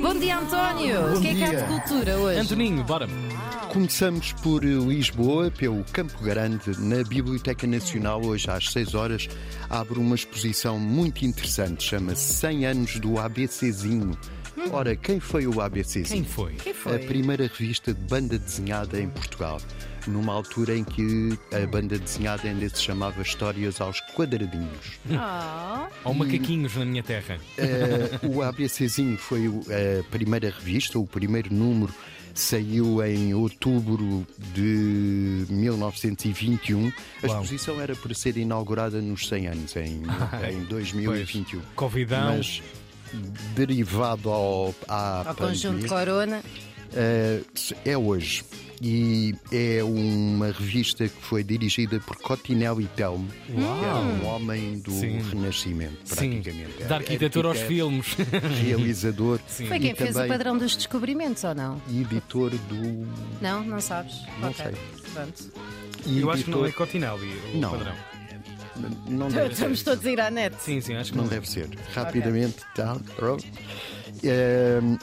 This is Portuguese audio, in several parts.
Bom dia, António. Bom o que é que há dia. de cultura hoje? Antoninho, bora. Começamos por Lisboa, pelo Campo Grande, na Biblioteca Nacional, hoje às 6 horas, abre uma exposição muito interessante, chama-se 100 anos do ABCzinho. Ora, quem foi o Quem ABCzinho? foi? Quem foi? A primeira revista de banda desenhada em Portugal, numa altura em que a banda desenhada ainda se chamava Histórias aos Quadradinhos. Ah, Ou macaquinhos na minha terra. Eh, o ABCzinho foi o- a primeira revista, o primeiro número saiu em outubro de 1921. A Uau. exposição era para ser inaugurada nos 100 anos, em, em 2021. Covidão. Mas derivado ao, à ao conjunto Corona. eh, é hoje. E é uma revista que foi dirigida por Cotinelli Telmo, que era um homem do Sim. Renascimento, Sim. praticamente. Da arquitetura aos Arquiteto, filmes. realizador Sim. Foi e quem fez o também padrão dos descobrimentos ou não? editor do. Não, não sabes? Não Ok, sei. Pronto. e Eu acho que não é Cotinelli o Não. padrão. Não deve, Estamos todos a ir à net. Sim, sim, acho que não não. deve ser. Rapidamente, tá, pronto. Ehm,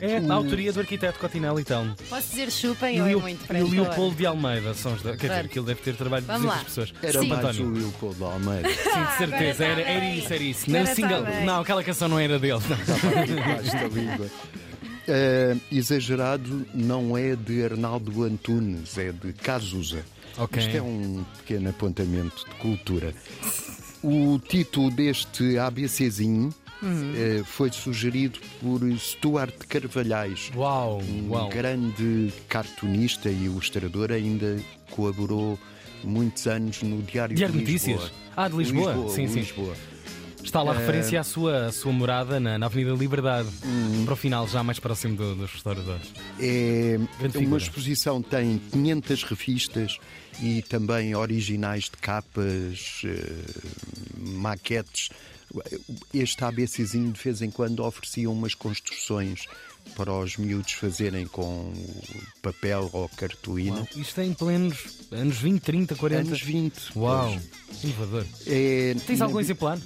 É a autoria do arquiteto Cotinelli então. Posso dizer chupem E ou o é muito e para o Leopoldo de Almeida são os da... Quer dizer, Pronto. aquilo deve ter trabalho de Vamos 200 lá. pessoas. era Sim. mais o Leopoldo de Almeida. Sim, de certeza. agora Era, era isso, era isso. Não, está single... não, aquela canção não era dele. não. Estava aqui debaixo da língua. Eh, exagerado não é de Arnaldo Antunes, é de Cazuza. Ok. Isto é um pequeno apontamento de cultura. O título deste ABCzinho eh, foi sugerido por Stuart Carvalhais, Uau, um uau. grande cartunista e ilustrador, ainda colaborou muitos anos no Diário, Diário de Lisboa. Notícias? Ah, de Lisboa? Sim, sim. Lisboa. Está lá a referência à sua, à sua morada na, na Avenida Liberdade. Para o final, já mais próximo do- dos restauradores. É Grande uma figura. exposição tem 500 revistas e também originais de capas, eh, maquetes. Este ABCzinho de vez em quando oferecia umas construções para os miúdos fazerem com papel ou cartolina. Isto é em plenos anos 20, 30, 40. Anos 20. Uau, pois. inovador. É, Tens na- algum exemplar?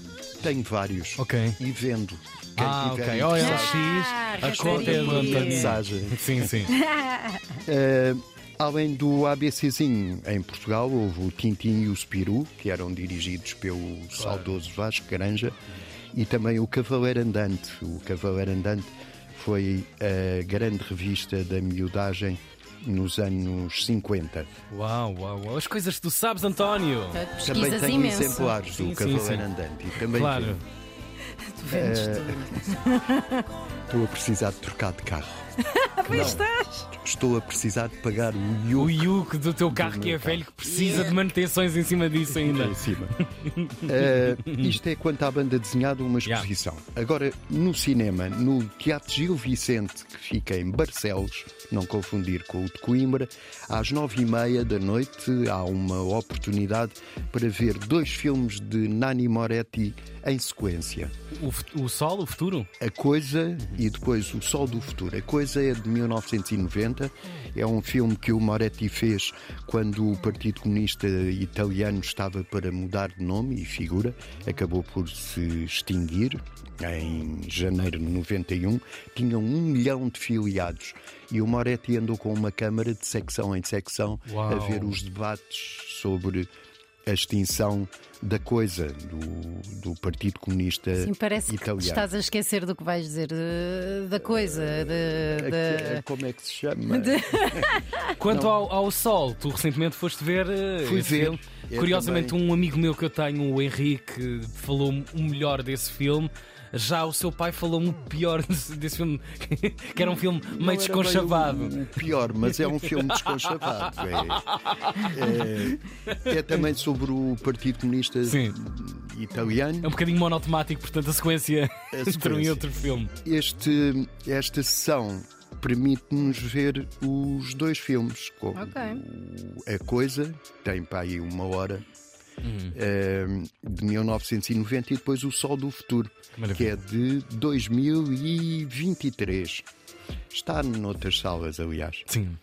Tenho vários. Ok. E vendo. Quem Ah, tiver ok. OLX, Ah, a conta é. António. Mensagem. Sim, sim. Uh, além do ABCzinho em Portugal, houve o Tintim e o Spiru, que eram dirigidos pelo saudoso Vasco Granja, e também o Cavaleiro Andante. O Cavaleiro Andante foi a grande revista da miudagem nos anos 50. Uau, uau, uau. As coisas que tu sabes, António. Também tem imenso. exemplares do sim, Cavaleiro sim. Andante. Também Claro. tenho. Tu vendes tudo. estou a precisar de trocar de carro. Estás. Estou a precisar de pagar o O IUC Yuke do teu carro que é velho que precisa de manutenções em cima disso ainda. em cima. Eh, isto é quanto à banda desenhada, uma exposição. Agora, no cinema, no Teatro Gil Vicente, que fica em Barcelos, não confundir com o de Coimbra, às nove e meia da noite há uma oportunidade para ver dois filmes de Nani Moretti em sequência. O, o sol, o futuro? A Coisa e depois O Sol do Futuro. A Coisa é de 1990, é um filme que o Moretti fez quando o Partido Comunista Italiano estava para mudar de nome e figura, acabou por se extinguir em janeiro de 91, tinham um milhão de filiados. E o Moretti andou com uma câmara de secção em secção a Uau. ver os debates sobre a extinção da coisa do, do Partido Comunista Sim, parece que italiano. te estás a esquecer do que vais dizer de- da coisa. De, A- de- Como é que se chama? Quanto ao, ao sol, tu recentemente foste ver. eh, Fui ver. Curiosamente, também. um amigo meu que eu tenho, o Henrique, falou o melhor desse filme. Já o seu pai falou-me o pior desse, desse filme, que era um filme meio Não desconchavado. bem O, pior, mas é um filme desconchavado. É, é- é também sobre o Partido Comunista Sim. Italiano. É um bocadinho monotemático, portanto, a sequência A entre um e sequência. outro filme. Este, esta sessão permite-nos ver os dois filmes. Com Ok. o- A Coisa, tem para aí uma hora, Uhum. eh, de 1990, e depois O Sol do Futuro, que Maravilha. é de 2023. Está noutras salas, aliás. Sim.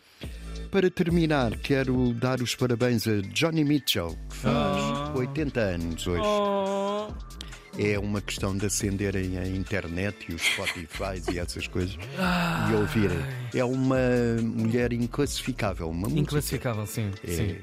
Para terminar, quero dar os parabéns a Johnny Mitchell, que faz 80 anos hoje. Oh. É uma questão de acenderem a internet e os Spotify e essas coisas e ouvirem. É uma mulher inclassificável, uma música. Inclassificável, sim. É sim.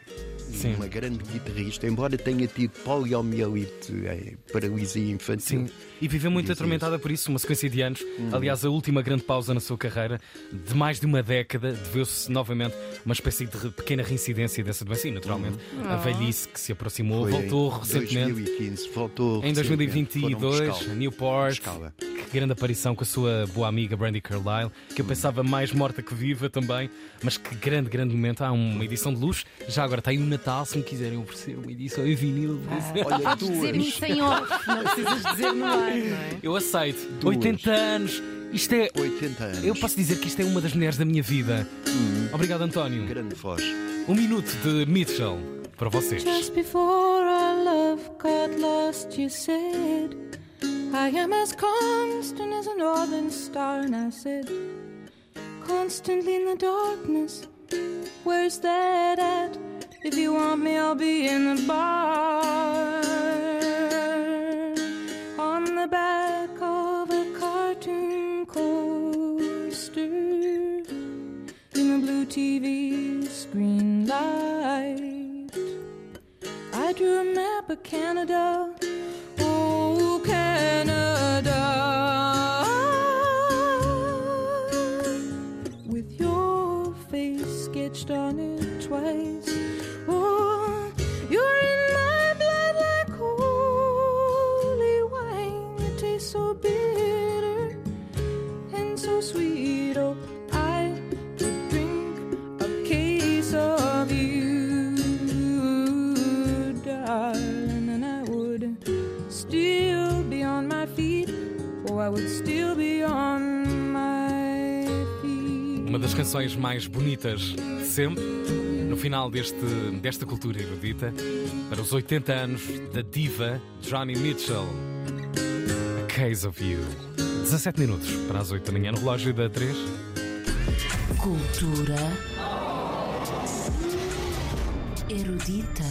Sim. uma grande guitarrista, embora tenha tido poliomielite, é, paralisia infantil. Sim, e viveu muito atormentada por isso, uma sequência de anos. Aliás, a última grande pausa na sua carreira, de mais de uma década, deveu-se novamente uma espécie de pequena reincidência dessa doença. E, naturalmente, a velhice que se aproximou, Foi voltou em recentemente. 2015, voltou Em recentemente. Foram 2022, buscá-la. Newport, Buscá-la. que grande aparição com a sua boa amiga Brandy Carlile, que eu pensava mais morta que viva também, mas que grande, grande momento. Há uma edição de luz, já agora está aí o Natal, se me quiserem oferecer uma edição em vinil. exemplo. Olha, dizer-me isso em off, não precisas dizer no ar, não é? Eu aceito. Duas. 80 anos. Isto é. 80 anos. Eu posso dizer que isto é uma das mulheres da minha vida. Obrigado, António. Grande voz. Um minuto de Mitchell para vocês. Just before got lost, you said, I am as constant as a northern star. And I said, Constantly in the darkness, where's that at? If you want me, I'll be in the bar. On the back of a cartoon coaster in the blue TV of Canada. Oh, Canada. With your face sketched on it twice. Oh, you're in my blood like holy wine. It tastes so bitter and so sweet. I would still be on my feet. Uma das canções mais bonitas de sempre, no final deste, desta cultura erudita, para os 80 anos da diva Johnny Mitchell. A Case of You. 17 minutos para as 8 da manhã no relógio da 3. Cultura erudita.